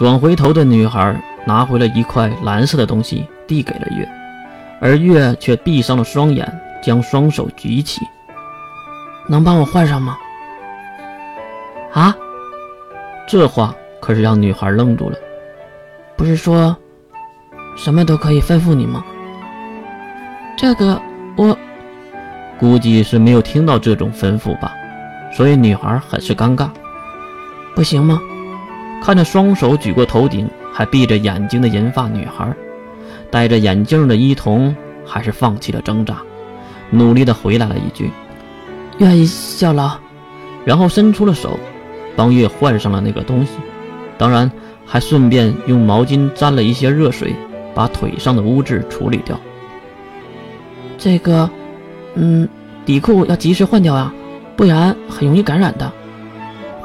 转回头的女孩拿回了一块蓝色的东西，递给了月，而月却闭上了双眼，将双手举起。能帮我换上吗？啊？这话可是让女孩愣住了。不是说什么都可以吩咐你吗？这个我估计是没有听到这种吩咐吧，所以女孩很是尴尬。不行吗？看着双手举过头顶还闭着眼睛的银发女孩，戴着眼镜的伊童还是放弃了挣扎，努力的回来了一句：“愿意效劳。”然后伸出了手，帮月换上了那个东西，当然还顺便用毛巾沾了一些热水，把腿上的污渍处理掉。这个，嗯，底裤要及时换掉啊，不然很容易感染的。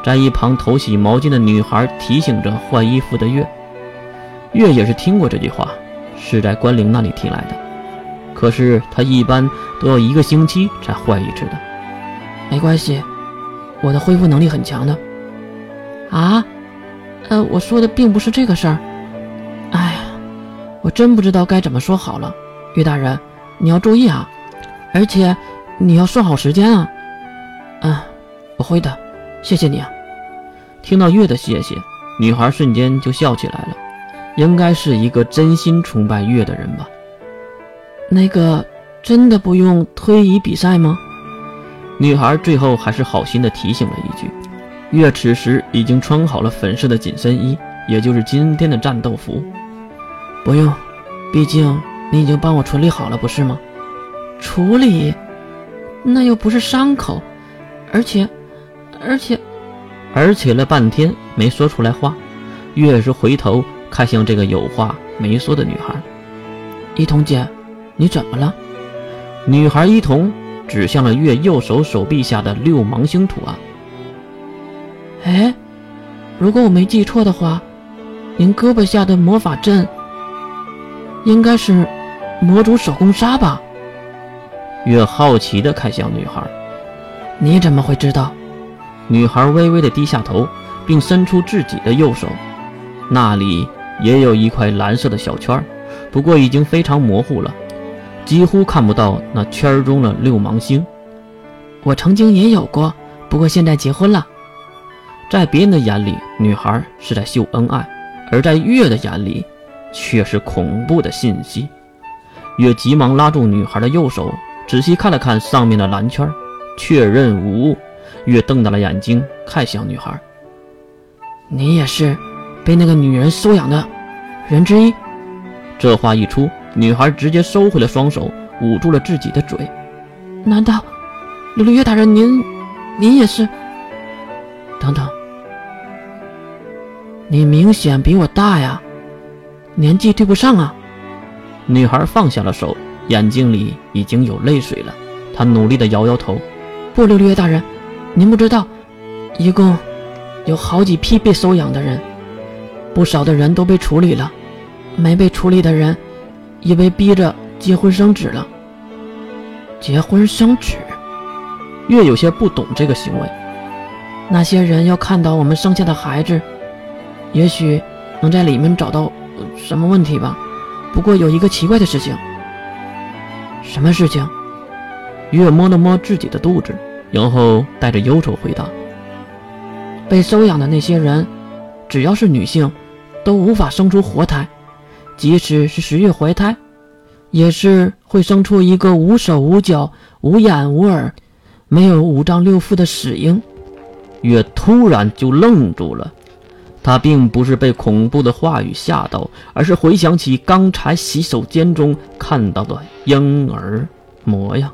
在一旁头洗毛巾的女孩提醒着换衣服的月，月也是听过这句话，是在关灵那里听来的。可是她一般都要一个星期才换一次的。没关系，我的恢复能力很强的。啊？呃，我说的并不是这个事儿。哎呀，我真不知道该怎么说好了。岳大人，你要注意啊，而且你要算好时间啊。嗯，我会的，谢谢你啊。听到月的谢谢，女孩瞬间就笑起来了，应该是一个真心崇拜月的人吧。那个真的不用推移比赛吗？女孩最后还是好心的提醒了一句。月此时已经穿好了粉色的紧身衣，也就是今天的战斗服。不用，毕竟你已经帮我处理好了，不是吗？处理？那又不是伤口，而且，而且。而且了半天没说出来话，月是回头看向这个有话没说的女孩。一彤姐，你怎么了？女孩一彤指向了月右手手臂下的六芒星图案。哎，如果我没记错的话，您胳膊下的魔法阵应该是魔族手工杀吧？月好奇地看向女孩。你怎么会知道？女孩微微的低下头，并伸出自己的右手，那里也有一块蓝色的小圈不过已经非常模糊了，几乎看不到那圈中的六芒星。我曾经也有过，不过现在结婚了。在别人的眼里，女孩是在秀恩爱，而在月的眼里，却是恐怖的信息。月急忙拉住女孩的右手，仔细看了看上面的蓝圈，确认无误。月瞪大了眼睛看向女孩：“你也是被那个女人收养的人之一。”这话一出，女孩直接收回了双手，捂住了自己的嘴。“难道，琉璃月大人，您，您也是？等等，你明显比我大呀，年纪对不上啊。”女孩放下了手，眼睛里已经有泪水了。她努力的摇摇头：“不，琉璃月大人。”您不知道，一共有好几批被收养的人，不少的人都被处理了，没被处理的人也被逼着结婚生子了。结婚生子，月有些不懂这个行为。那些人要看到我们生下的孩子，也许能在里面找到什么问题吧。不过有一个奇怪的事情。什么事情？月摸了摸自己的肚子。然后带着忧愁回答：“被收养的那些人，只要是女性，都无法生出活胎；即使是十月怀胎，也是会生出一个无手无脚、无眼无耳、没有五脏六腑的死婴。”月突然就愣住了，他并不是被恐怖的话语吓到，而是回想起刚才洗手间中看到的婴儿模样。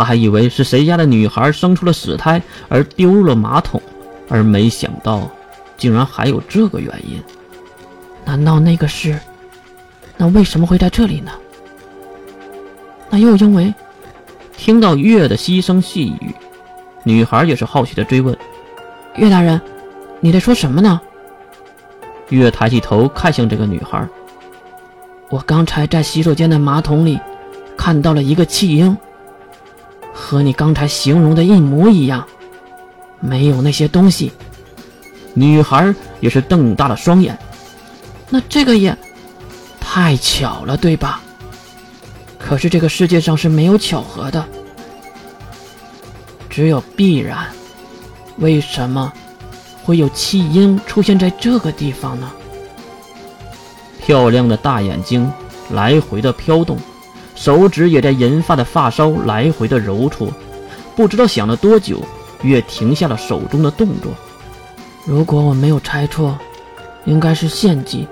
他还以为是谁家的女孩生出了死胎而丢入了马桶，而没想到，竟然还有这个原因。难道那个是？那为什么会在这里呢？那又因为……听到月的细声细语，女孩也是好奇的追问：“月大人，你在说什么呢？”月抬起头看向这个女孩：“我刚才在洗手间的马桶里看到了一个弃婴。”和你刚才形容的一模一样，没有那些东西，女孩也是瞪大了双眼。那这个也太巧了，对吧？可是这个世界上是没有巧合的，只有必然。为什么会有弃婴出现在这个地方呢？漂亮的大眼睛来回的飘动，手指也在银发的发梢来回的揉搓，不知道想了多久，月停下了手中的动作。如果我没有猜错，应该是献祭。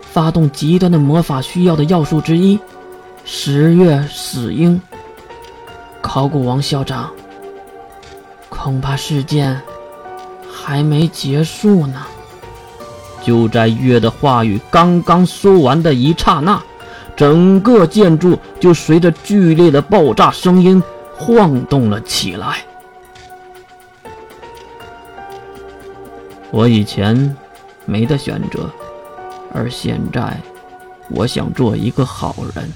发动极端的魔法需要的要素之一，十月死婴。考古王校长，恐怕事件还没结束呢。就在月的话语刚刚说完的一刹那，整个建筑就随着剧烈的爆炸声音晃动了起来。我以前没得选择。而现在，我想做一个好人。